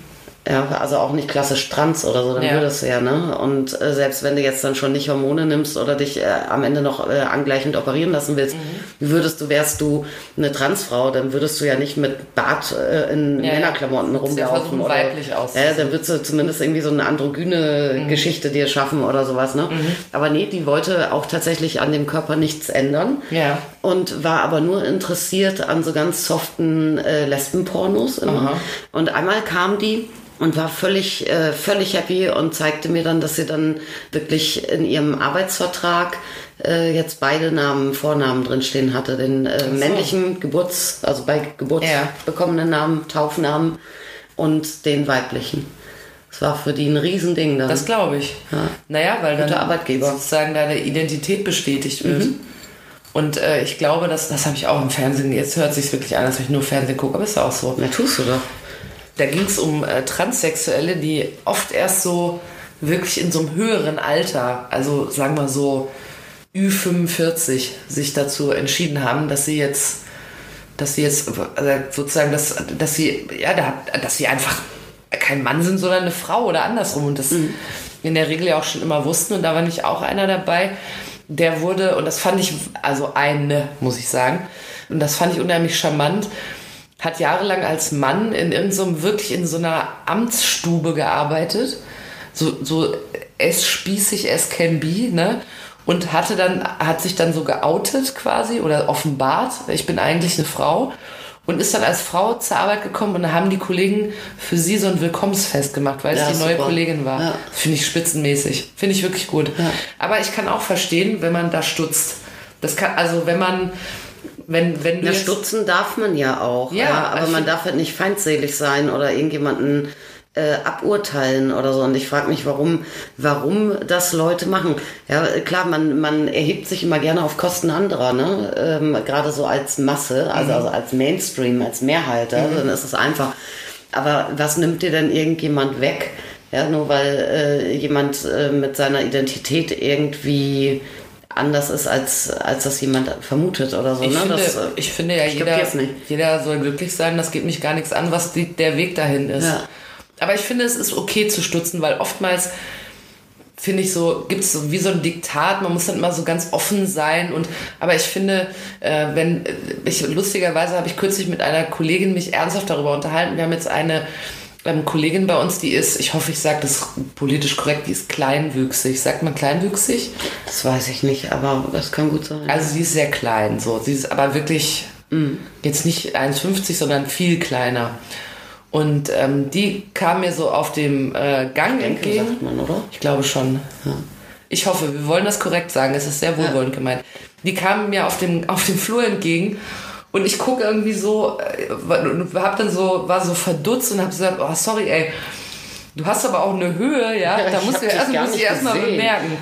Ja, also auch nicht klassisch Trans oder so, dann ja. würdest du ja, ne? Und äh, selbst wenn du jetzt dann schon nicht Hormone nimmst oder dich äh, am Ende noch äh, angleichend operieren lassen willst, mhm. würdest du, wärst du eine Transfrau, dann würdest du ja nicht mit Bart äh, in ja, Männerklamotten ja. rumlaufen. Ja, oder weiblich aus. Ja, dann würdest du zumindest irgendwie so eine androgyne mhm. Geschichte dir schaffen oder sowas, ne? Mhm. Aber nee, die wollte auch tatsächlich an dem Körper nichts ändern. Ja. Und war aber nur interessiert an so ganz soften äh, Lesbenpornos immer. Und einmal kam die und war völlig, äh, völlig happy und zeigte mir dann, dass sie dann wirklich in ihrem Arbeitsvertrag äh, jetzt beide Namen, Vornamen drinstehen hatte. Den äh, so. männlichen Geburts, also bei Geburt ja. bekommenen Namen, Taufnamen und den weiblichen. Das war für die ein Riesending dann. Das glaube ich. Ja. Naja, weil dann Arbeitgeber. sozusagen deine Identität bestätigt wird. Mhm. Und äh, ich glaube, dass, das habe ich auch im Fernsehen. Jetzt hört es sich wirklich an, als wenn ich nur Fernsehen gucke, aber ist ja auch so. Ja, tust du doch. Da ging es um äh, Transsexuelle, die oft erst so wirklich in so einem höheren Alter, also sagen wir so Ü45, sich dazu entschieden haben, dass sie jetzt, dass sie jetzt also sozusagen, dass, dass sie, ja, dass sie einfach kein Mann sind, sondern eine Frau oder andersrum und das mhm. in der Regel ja auch schon immer wussten und da war nicht auch einer dabei, der wurde, und das fand ich, also eine, muss ich sagen, und das fand ich unheimlich charmant, hat jahrelang als Mann in irgendeinem, wirklich in so einer Amtsstube gearbeitet. So, so es spießig es can be, ne? Und hatte dann, hat sich dann so geoutet quasi oder offenbart, ich bin eigentlich eine Frau. Und ist dann als Frau zur Arbeit gekommen und da haben die Kollegen für sie so ein Willkommensfest gemacht, weil ja, es die neue Kollegin war. Ja. Finde ich spitzenmäßig. Finde ich wirklich gut. Ja. Aber ich kann auch verstehen, wenn man da stutzt. Das kann, also wenn man, wenn, wenn. Ja, stutzen darf man ja auch. Ja, ja aber man darf halt nicht feindselig sein oder irgendjemanden äh, aburteilen oder so. Und ich frage mich, warum, warum das Leute machen. Ja, klar, man, man erhebt sich immer gerne auf Kosten anderer, ne? Ähm, Gerade so als Masse, also, mhm. also als Mainstream, als Mehrhalter, mhm. dann ist es einfach. Aber was nimmt dir denn irgendjemand weg? Ja, nur weil äh, jemand äh, mit seiner Identität irgendwie anders ist, als, als das jemand vermutet oder so. Ich, ne? finde, das, ich finde ja, jeder, jeder soll glücklich sein. Das geht mich gar nichts an, was die, der Weg dahin ist. Ja. Aber ich finde, es ist okay zu stutzen, weil oftmals finde ich so, gibt es so wie so ein Diktat, man muss dann immer so ganz offen sein und aber ich finde, äh, wenn ich lustigerweise habe ich kürzlich mit einer Kollegin mich ernsthaft darüber unterhalten. Wir haben jetzt eine ähm, Kollegin bei uns, die ist, ich hoffe, ich sage das politisch korrekt, die ist kleinwüchsig. Sagt man kleinwüchsig? Das weiß ich nicht, aber das kann gut sein. Also sie ist sehr klein, so. Sie ist aber wirklich mm. jetzt nicht 1,50, sondern viel kleiner. Und ähm, die kam mir so auf dem äh, Gang ich denke, entgegen. Sagt man, oder? Ich glaube schon. Ja. Ich hoffe, wir wollen das korrekt sagen. Es ist sehr wohlwollend ja. gemeint. Die kamen mir auf dem, auf dem Flur entgegen und ich gucke irgendwie so, äh, hab dann so, war so verdutzt und hab gesagt, oh sorry, ey, du hast aber auch eine Höhe, ja, da musst du ja erst, musst erstmal bemerken.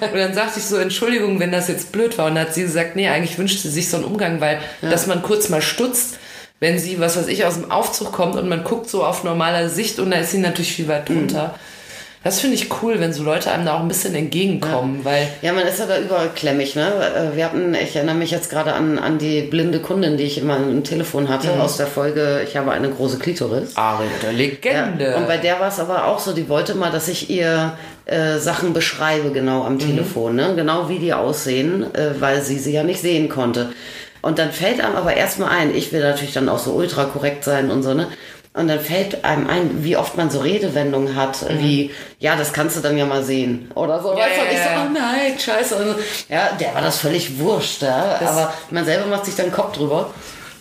Und dann sagte ich so, Entschuldigung, wenn das jetzt blöd war. Und dann hat sie gesagt, nee, eigentlich wünscht sie sich so einen Umgang, weil, ja. dass man kurz mal stutzt, wenn sie, was weiß ich, aus dem Aufzug kommt und man guckt so auf normaler Sicht und da ist sie natürlich viel weit drunter. Mhm. Das finde ich cool, wenn so Leute einem da auch ein bisschen entgegenkommen, ja. weil. Ja, man ist ja da überall klemmig, ne? Äh, wir hatten, ich erinnere mich jetzt gerade an, an die blinde Kundin, die ich immer im Telefon hatte, mhm. aus der Folge Ich habe eine große Klitoris. Aria der Legende. Ja. Und bei der war es aber auch so, die wollte mal, dass ich ihr äh, Sachen beschreibe, genau am mhm. Telefon, ne? Genau wie die aussehen, äh, weil sie sie ja nicht sehen konnte. Und dann fällt einem aber erstmal ein, ich will natürlich dann auch so ultra korrekt sein und so, ne? Und dann fällt einem ein, wie oft man so Redewendungen hat, mhm. wie, ja, das kannst du dann ja mal sehen. Oder so. Ja, weißt du? Und ich so, oh nein, scheiße. Und ja, der war das völlig wurscht, ja? aber man selber macht sich dann den Kopf drüber.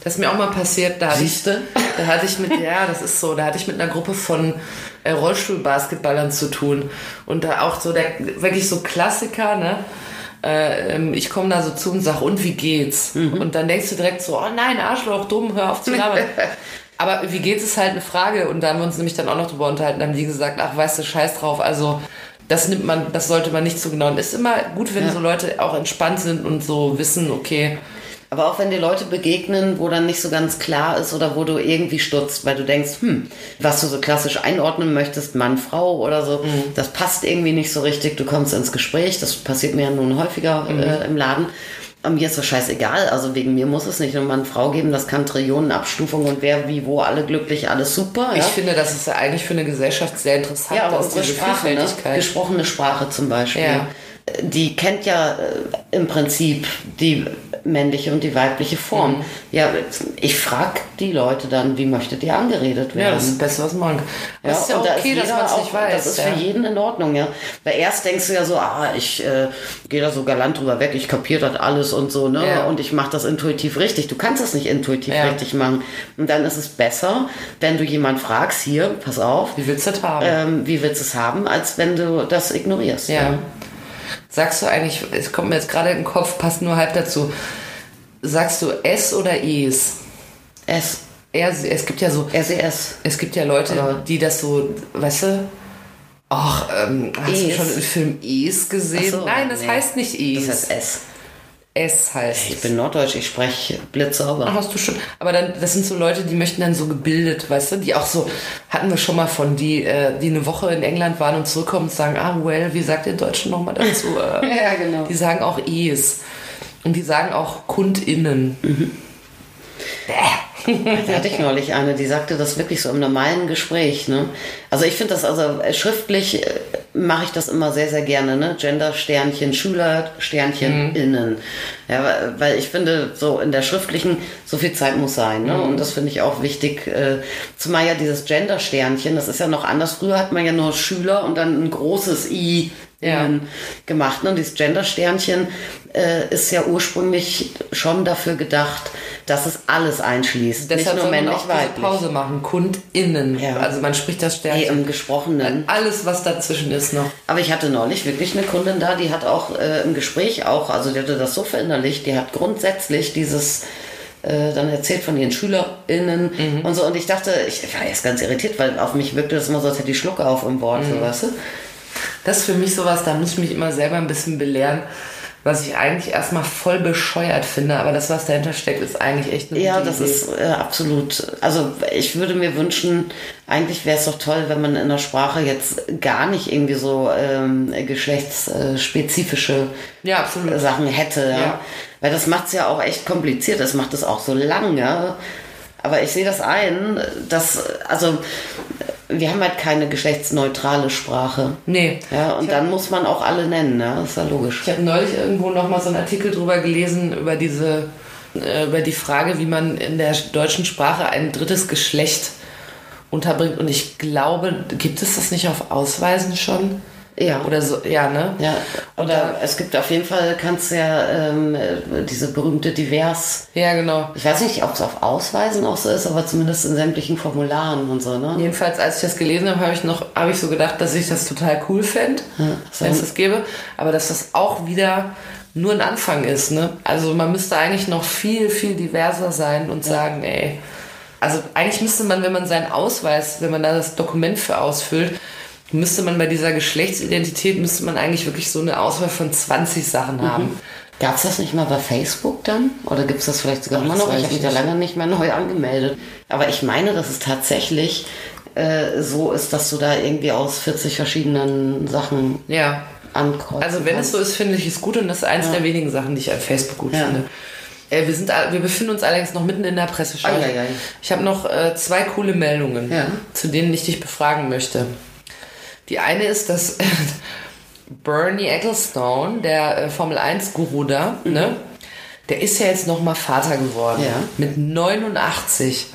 Das ist mir auch mal passiert, da hatte, ich, (laughs) da hatte ich mit, ja, das ist so, da hatte ich mit einer Gruppe von äh, Rollstuhlbasketballern zu tun. Und da auch so der, wirklich so Klassiker, ne? Äh, ähm, ich komme da so zu und sag, und wie geht's? Mhm. Und dann denkst du direkt so, oh nein, Arschloch, dumm, hör auf zu labern. (laughs) Aber wie geht's ist halt eine Frage und da haben wir uns nämlich dann auch noch drüber unterhalten, dann haben die gesagt, ach weißt du, scheiß drauf, also das nimmt man, das sollte man nicht so genau. Und ist immer gut, wenn ja. so Leute auch entspannt sind und so wissen, okay, aber auch wenn dir Leute begegnen, wo dann nicht so ganz klar ist oder wo du irgendwie stutzt, weil du denkst, hm, was du so klassisch einordnen möchtest, Mann, Frau oder so, mhm. das passt irgendwie nicht so richtig. Du kommst ins Gespräch, das passiert mir ja nun häufiger mhm. äh, im Laden. Aber mir ist das scheißegal, also wegen mir muss es nicht nur Mann, Frau geben, das kann Trillionen Abstufungen und wer, wie, wo, alle glücklich, alles super. Ja? Ich finde, das ist ja eigentlich für eine Gesellschaft sehr interessant. Ja, aber unsere Sprache, ne? gesprochene Sprache zum Beispiel. Ja die kennt ja äh, im Prinzip die männliche und die weibliche Form. Mhm. Ja, ich frage die Leute dann, wie möchtet ihr angeredet werden? Ja, das ist das Beste, was man kann. Das ja, ist ja okay, da dass man es nicht weiß. Das ist ja. für jeden in Ordnung, ja. Weil erst denkst du ja so, ah, ich äh, gehe da so galant drüber weg, ich kapiere das alles und so, ne? Ja. Und ich mache das intuitiv richtig. Du kannst das nicht intuitiv ja. richtig machen. Und dann ist es besser, wenn du jemand fragst, hier, pass auf. Wie willst du das haben? Ähm, wie willst du es haben, als wenn du das ignorierst. ja. Sagst du eigentlich, es kommt mir jetzt gerade in den Kopf, passt nur halb dazu. Sagst du S oder Es? S. Es, es gibt ja so. SES. Es gibt ja Leute, oder? die das so, weißt du? Ach, ähm, hast es. du schon im Film Es gesehen? So, Nein, das nee. heißt nicht Es. Das heißt S. S heißt Ich bin Norddeutsch, ich spreche blitzsauber. Ach, hast du schon. Aber dann, das sind so Leute, die möchten dann so gebildet, weißt du, die auch so, hatten wir schon mal von, die, äh, die eine Woche in England waren und zurückkommen und sagen, ah, well, wie sagt ihr Deutschen nochmal dazu? (laughs) ja, genau. Die sagen auch Es. Und die sagen auch KundInnen. Mhm. Da hatte ich neulich eine, die sagte das wirklich so im normalen Gespräch. Ne? Also ich finde das also äh, schriftlich äh, mache ich das immer sehr, sehr gerne. Ne? Gender Sternchen, Schüler Sternchen mhm. innen. Ja, weil ich finde, so in der schriftlichen, so viel Zeit muss sein. Ne? Mhm. Und das finde ich auch wichtig. Äh, zumal ja dieses Gender Sternchen, das ist ja noch anders. Früher hat man ja nur Schüler und dann ein großes I ja. gemacht. Ne? Dieses Gender-Sternchen äh, ist ja ursprünglich schon dafür gedacht, dass es alles einschließt. Deshalb nicht nur männlich, auch weiblich. Pause machen, KundInnen. Ja. Also man spricht das Sternchen. Nee, im Gesprochenen. Alles, was dazwischen ist noch. Aber ich hatte neulich wirklich eine Kundin da, die hat auch äh, im Gespräch auch, also die hatte das so verinnerlicht, die hat grundsätzlich dieses äh, dann erzählt von ihren SchülerInnen Mhm. und so. Und ich dachte, ich war erst ganz irritiert, weil auf mich wirkte das immer so, als hätte ich Schlucke auf im Wort, Mhm. so, weißt du? Das ist für mich sowas, da muss ich mich immer selber ein bisschen belehren, was ich eigentlich erstmal voll bescheuert finde, aber das, was dahinter steckt, ist eigentlich echt eine Ja, das Idee. ist äh, absolut. Also ich würde mir wünschen, eigentlich wäre es doch toll, wenn man in der Sprache jetzt gar nicht irgendwie so ähm, geschlechtsspezifische Ja, absolut. Sachen hätte. Ja. Ja. Weil das macht es ja auch echt kompliziert. Das macht es auch so lange. Aber ich sehe das ein, dass, also wir haben halt keine geschlechtsneutrale Sprache. Nee. Ja, und dann muss man auch alle nennen, ja, das ist ja logisch. Ich habe neulich irgendwo noch mal so einen Artikel drüber gelesen über diese äh, über die Frage, wie man in der deutschen Sprache ein drittes Geschlecht unterbringt und ich glaube, gibt es das nicht auf Ausweisen schon? Ja. Oder so, ja, ne? Ja, oder es gibt auf jeden Fall, kannst du ja ähm, äh, diese berühmte Divers, Ja, genau. ich weiß nicht, ob es auf Ausweisen auch so ist, aber zumindest in sämtlichen Formularen und so, ne? Jedenfalls, als ich das gelesen habe, habe ich noch, habe ich so gedacht, dass ich das total cool fände, so. wenn es das gäbe. Aber dass das auch wieder nur ein Anfang ist, ne? Also man müsste eigentlich noch viel, viel diverser sein und sagen, ey. Also eigentlich müsste man, wenn man seinen Ausweis, wenn man da das Dokument für ausfüllt, müsste man bei dieser Geschlechtsidentität, müsste man eigentlich wirklich so eine Auswahl von 20 Sachen haben. Gab es das nicht mal bei Facebook dann? Oder gibt es das vielleicht sogar Ach, immer noch? Ich habe ich mich da lange nicht mehr neu angemeldet. Aber ich meine, dass es tatsächlich äh, so ist, dass du da irgendwie aus 40 verschiedenen Sachen Ja. ankreuzen Also wenn es so ist, finde ich es gut und das ist eines der wenigen Sachen, die ich an Facebook gut Ja. finde. Äh, wir, sind, wir befinden uns allerdings noch mitten in der Presseschau. Ich habe noch äh, zwei coole Meldungen, Ja. zu denen ich dich befragen möchte. Die eine ist, dass Bernie Ecclestone, der äh, Formel 1-Guru da, ne? Der ist ja jetzt nochmal Vater geworden. Mhm. Ja. Mhm. Mit 89.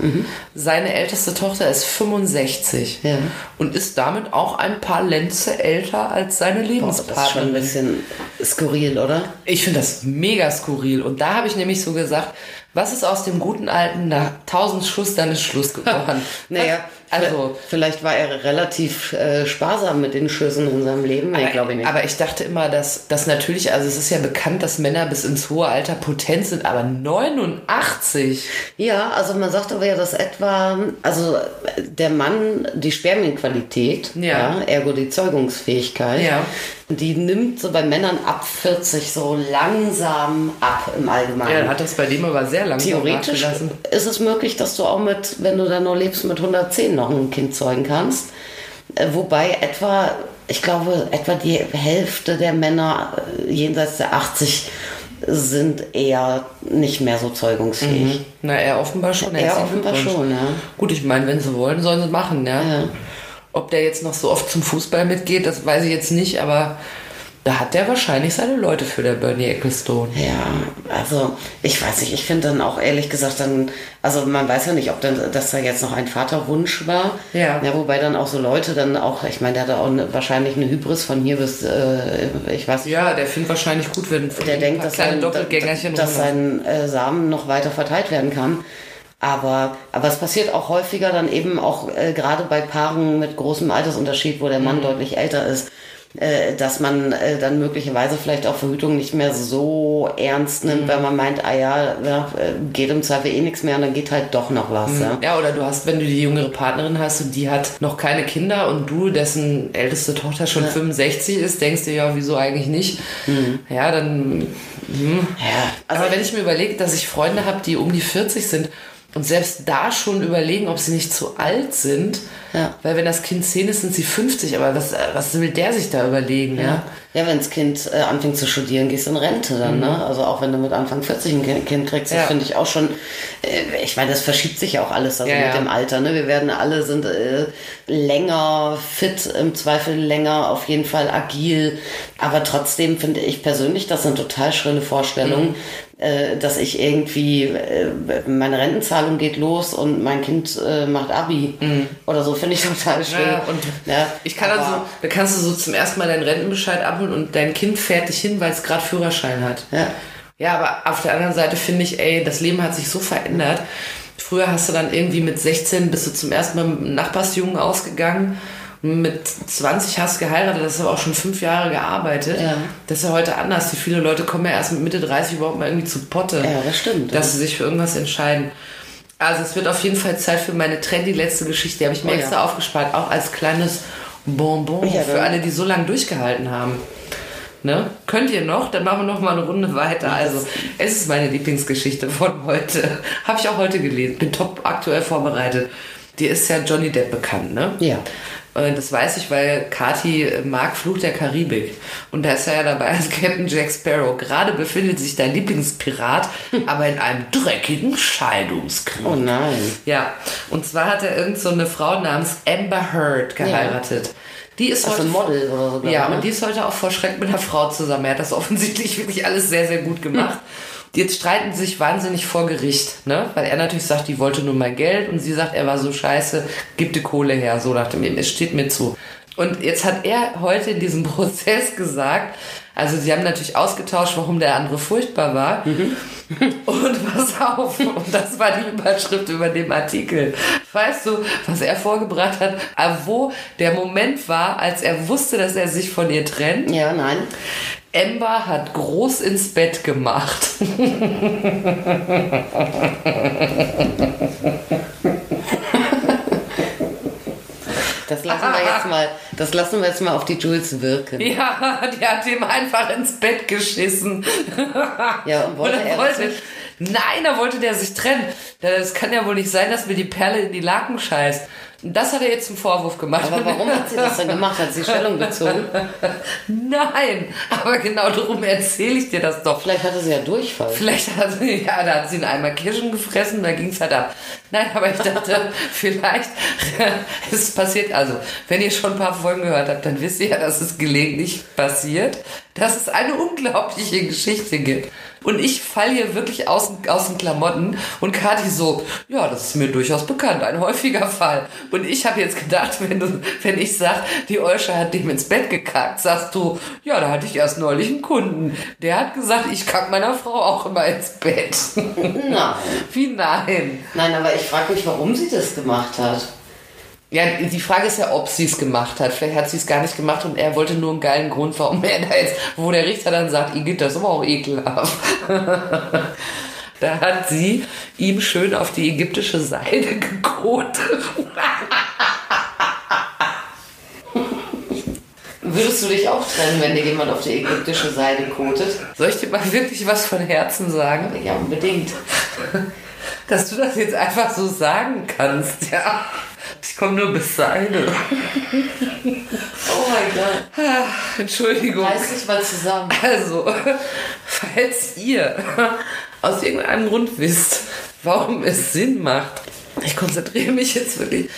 Seine älteste Tochter ist 65. Ja. Und ist damit auch ein paar Lenze älter als seine Boah, das ist schon ein Lebenspartnerin. bisschen skurril, oder? Ich finde das mega skurril. Und da habe ich nämlich so gesagt, was ist aus dem guten alten, nach tausend Schuss, dann ist Schluss (laughs) geworden. Naja, also. vielleicht war er relativ äh, sparsam mit den Schüssen in seinem Leben. Nee, glaube ich nicht. Aber ich dachte immer, dass, dass natürlich, also es ist ja bekannt, dass Männer bis ins hohe Alter potent sind, aber 89. Ja, also man sagt aber ja, dass etwa, also der Mann, die Spermienqualität, Ja. ergo die Zeugungsfähigkeit, Ja. die nimmt so bei Männern ab 40 so langsam ab im Allgemeinen. Ja, dann hat das bei dem aber sehr lange Theoretisch ist es möglich, dass du auch mit, wenn du da nur lebst, mit 110 noch ein Kind zeugen kannst. Äh, Wobei etwa, ich glaube, etwa die Hälfte der Männer äh, jenseits der 80 sind eher nicht mehr so zeugungsfähig. Na, er offenbar schon. Er offenbar schon, ja. Gut, ich meine, wenn sie wollen, sollen sie machen, ja. Ja. Ob der jetzt noch so oft zum Fußball mitgeht, das weiß ich jetzt nicht, aber da hat der wahrscheinlich seine Leute für der Bernie Ecclestone. Ja, also ich weiß nicht, ich finde dann auch ehrlich gesagt dann, also man weiß ja nicht, ob dann, dass da jetzt noch ein Vaterwunsch war. Ja. Ja, wobei dann auch so Leute dann auch, ich meine, der hat auch eine, wahrscheinlich eine Hybris von hier bis, äh, ich weiß Ja, der findet wahrscheinlich gut, wenn der denkt, dass kleine sein, dass sein äh, Samen noch weiter verteilt werden kann. Aber, aber es passiert auch häufiger dann eben auch äh, gerade bei Paaren mit großem Altersunterschied, wo der Mhm. Mann deutlich älter ist, dass man äh, dann möglicherweise vielleicht auch Verhütung nicht mehr so ernst nimmt, Mhm. weil man meint, ah ja, ja, äh, geht im Zweifel eh nichts mehr und dann geht halt doch noch was. Mhm. Ja. Ja, oder du hast, wenn du die jüngere Partnerin hast und die hat noch keine Kinder und du, dessen älteste Tochter schon 65 ist, denkst du ja, wieso eigentlich nicht? Ja, dann. Hm. Ja, also Aber wenn ich mir überlege, dass ich Freunde habe, die um die 40 sind und selbst da schon überlegen, ob sie nicht zu alt sind, Ja. weil wenn das Kind 10 ist, sind sie 50, aber was, was will der sich da überlegen? Ja. Ja, wenn das Kind äh, anfängt zu studieren, gehst du in Rente dann, ne? Also auch wenn du mit Anfang 40 ein Kind, kriegst, das Mhm. Ja. finde ich auch schon, äh, ich meine, das verschiebt sich ja auch alles also Ja, mit ja. dem Alter, ne? Wir werden alle sind äh, länger fit, im Zweifel länger, auf jeden Fall agil, aber trotzdem finde ich persönlich, das sind total schrille Vorstellungen, Mhm. Äh, dass ich irgendwie, äh, meine Rentenzahlung geht los und mein Kind äh, macht Abi oder so, finde ich total. Mhm. Ja, und ja, ich kann dann so, aber- da kannst du so zum ersten Mal deinen Rentenbescheid abholen und dein Kind fährt dich hin, weil es gerade Führerschein hat. Ja. Ja, aber auf der anderen Seite finde ich, ey, das Leben hat sich so verändert. Früher hast du dann irgendwie mit 16 bist du zum ersten Mal mit einem Nachbarsjungen ausgegangen mit 20 hast geheiratet, das ist aber auch schon fünf Jahre gearbeitet. Ja. Das ist ja heute anders. Die viele Leute kommen ja erst mit Mitte 30 überhaupt mal irgendwie zu Potte. Ja, das stimmt, Dass ja. sie sich für irgendwas entscheiden. Also es wird auf jeden Fall Zeit für meine trendy letzte Geschichte. Die habe ich mir Oh ja. extra aufgespart, auch als kleines Bonbon Ja, für alle, die so lange durchgehalten haben. Ne? Könnt ihr noch? Dann machen wir noch mal eine Runde weiter. Also, es ist meine Lieblingsgeschichte von heute. (laughs) Habe ich auch heute gelesen. Bin top aktuell vorbereitet. Die ist ja Johnny Depp bekannt, ne? Ja. Äh, Das weiß ich, weil Kati mag Fluch der Karibik. Und da ist er ja dabei als Captain Jack Sparrow. Gerade befindet sich dein Lieblingspirat (laughs) aber in einem dreckigen Scheidungskrieg. Oh nein. Ja, und zwar hat er irgend so eine Frau namens Amber Heard geheiratet. Die ist Also heute ein Model oder so. ja, ne? und die ist heute auch vor Schreck mit einer Frau zusammen. Er hat das offensichtlich wirklich alles sehr, sehr gut gemacht. (laughs) Jetzt streiten sie sich wahnsinnig vor Gericht, ne? Weil er natürlich sagt, die wollte nur mal Geld und sie sagt, er war so scheiße, gib die Kohle her, so nach dem, es steht mir zu. Und jetzt hat er heute in diesem (laughs) Prozess gesagt, also sie haben natürlich ausgetauscht, warum der andere furchtbar war. Und pass auf, und das war die Überschrift über dem Artikel. Weißt du, was er vorgebracht hat, äh, wo der Moment war, als er wusste, dass er sich von ihr trennt? Ja, nein. Amber hat groß ins Bett gemacht. (laughs) Das lassen wir jetzt mal, das lassen wir jetzt mal auf die Jules wirken. Ja, die hat ihm einfach ins Bett geschissen. Ja, und wollte dann er nicht? Nein, da wollte der sich trennen. Das kann ja wohl nicht sein, dass mir die Perle in die Laken scheißt. Das hat er jetzt zum Vorwurf gemacht. Aber warum hat sie das denn gemacht? Hat sie Stellung bezogen? (laughs) Nein, aber genau darum erzähle ich dir das doch. Vielleicht hatte sie ja Durchfall. Vielleicht hat sie, ja, da hat sie einen Eimer Kirschen gefressen, da ging es halt ab. Nein, aber ich dachte, (laughs) vielleicht (laughs) es passiert, also, wenn ihr schon ein paar Folgen gehört habt, dann wisst ihr ja, dass es gelegentlich passiert, dass es eine unglaubliche Geschichte gibt. Und ich falle hier wirklich aus, aus den Klamotten und Kathi so, ja, das ist mir durchaus bekannt, ein häufiger Fall. Und ich habe jetzt gedacht, (laughs) wenn, du, wenn ich sag, die Eusche hat dem ins Bett gekackt, sagst du, ja, da hatte ich erst neulich einen Kunden. Der hat gesagt, ich kack meiner Frau auch immer ins Bett. (laughs) Nein. Wie nein? Nein, aber ich frage mich, warum sie das gemacht hat. Ja, die Frage ist ja, ob sie es gemacht hat. Vielleicht hat sie es gar nicht gemacht und er wollte nur einen geilen Grund, warum er da jetzt, wo der Richter dann sagt, Igitt, das ist aber auch ekelhaft. (laughs) da hat sie ihm schön auf die ägyptische Seide gekotet. (laughs) Würdest du dich auch trennen, wenn dir jemand auf die ägyptische Seite kotet? Soll ich dir mal wirklich was von Herzen sagen? Ja, unbedingt. Dass du das jetzt einfach so sagen kannst, ja. Ich komme nur bis Seide. Oh mein Gott. Entschuldigung. Reiß dich mal zusammen. Also, falls ihr aus irgendeinem Grund wisst, warum es Sinn macht, ich konzentriere mich jetzt wirklich,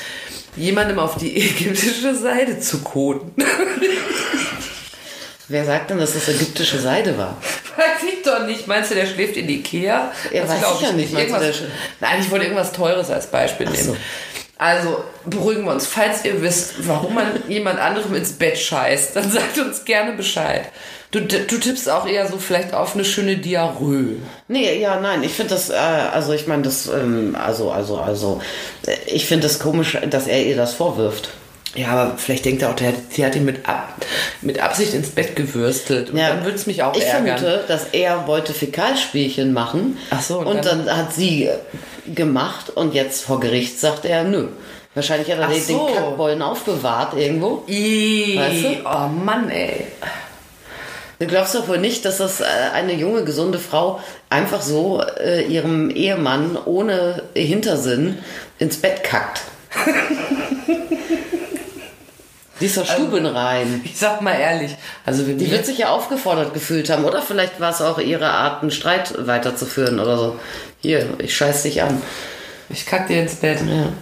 jemandem auf die ägyptische Seite zu koten. Wer sagt denn, dass das ägyptische Seide war? Weiß ich doch nicht. Meinst du, der schläft in Ikea? Ja, Das weiß ich ja nicht. Meinst du, der nein, ich wollte irgendwas Teures als Beispiel nehmen. so. Also, beruhigen wir uns. Falls ihr wisst, warum man (laughs) jemand anderem ins Bett scheißt, dann sagt uns gerne Bescheid. Du, du tippst auch eher so vielleicht auf eine schöne Diarrhoe. Nee, ja, nein, ich finde das, äh, also ich meine, das, ähm, also, also, also, äh, ich finde das komisch, dass er ihr das vorwirft. Ja, aber vielleicht denkt er auch, der, die hat ihn mit, ab, mit Absicht ins Bett gewürstelt. Und Ja, dann würde es mich auch ich ärgern. vermute, dass er wollte Fäkalspielchen machen. Ach so, und Und, dann- dann, hat sie äh, gemacht und jetzt vor Gericht sagt er, nö. Wahrscheinlich hat er den, so. den Kackbollen aufbewahrt irgendwo. Ih, Weißt du? Oh Mann, ey. Du glaubst doch wohl nicht, dass das äh, eine junge, gesunde Frau einfach so äh, ihrem Ehemann ohne Hintersinn ins Bett kackt. (laughs) Die ist doch stubenrein. (laughs) Ich sag mal ehrlich, also Die wir wird sich ja aufgefordert gefühlt haben. Oder vielleicht war es auch ihre Art, einen Streit weiterzuführen oder so. Hier, ich scheiß dich an. Ich kack dir ins Bett. Ja.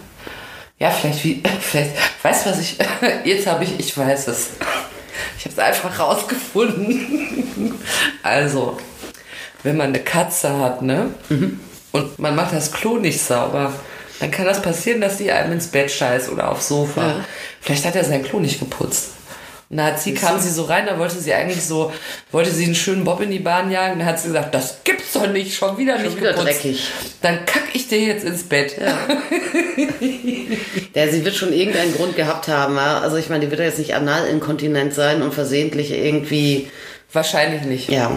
Ja, vielleicht wie, (laughs) vielleicht, weißt du was ich, (laughs) jetzt habe ich, ich weiß es. Ich habe es einfach rausgefunden. Also, wenn man eine Katze hat, ne? Und man macht das Klo nicht sauber, dann kann das passieren, dass die einem ins Bett scheißt oder aufs Sofa. Ja. Vielleicht hat er sein Klo nicht geputzt. Und da hat sie, kam sie so rein, da wollte sie eigentlich so, wollte sie einen schönen Bob in die Bahn jagen. Dann hat sie gesagt, das gibt's doch nicht, schon wieder nicht wieder geputzt. dreckig. Dann kack ich dir jetzt ins Bett. Ja, (laughs) sie wird schon irgendeinen Grund gehabt haben. ja. Also ich meine, die wird ja jetzt nicht analinkontinent sein und versehentlich irgendwie, Wahrscheinlich nicht. ja.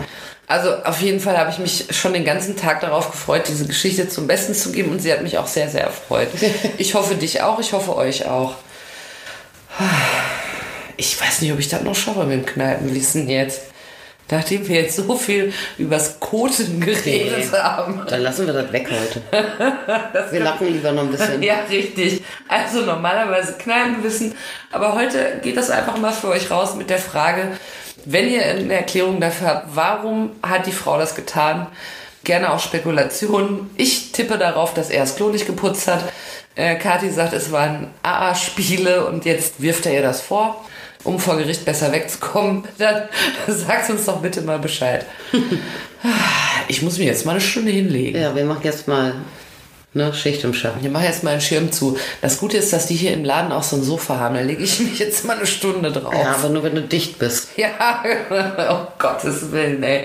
Also auf jeden Fall habe ich mich schon den ganzen Tag darauf gefreut, diese Geschichte zum Besten zu geben und sie hat mich auch sehr, sehr erfreut. (laughs) Ich hoffe dich auch, ich hoffe euch auch. Ich weiß nicht, ob ich das noch schaffe mit dem Kneipenwissen jetzt. Nachdem wir jetzt so viel übers Koten geredet haben. Dann lassen wir das weg heute. (laughs) wir lachen lieber noch ein bisschen. Ja, richtig. Also normalerweise Kneipenwissen. Aber heute geht das einfach mal für euch raus mit der Frage, wenn ihr eine Erklärung dafür habt, warum hat die Frau das getan? Gerne auch Spekulationen. Ich tippe darauf, dass er das Klo nicht geputzt hat. Äh, Kathi sagt, es waren AA-Spiele und jetzt wirft er ihr das vor, um vor Gericht besser wegzukommen. (laughs) Dann sagt uns doch bitte mal Bescheid. (laughs) Ich muss mir jetzt mal eine Stunde hinlegen. Ja, wir machen jetzt mal ne, Schicht im Schatten. Ich mache jetzt mal einen Schirm zu. Das Gute ist, dass die hier im Laden auch so ein Sofa haben. Da lege ich (laughs) mich jetzt mal eine Stunde drauf. Ja, aber nur wenn du dicht bist. Ja, oh (laughs) Gottes Willen, ey.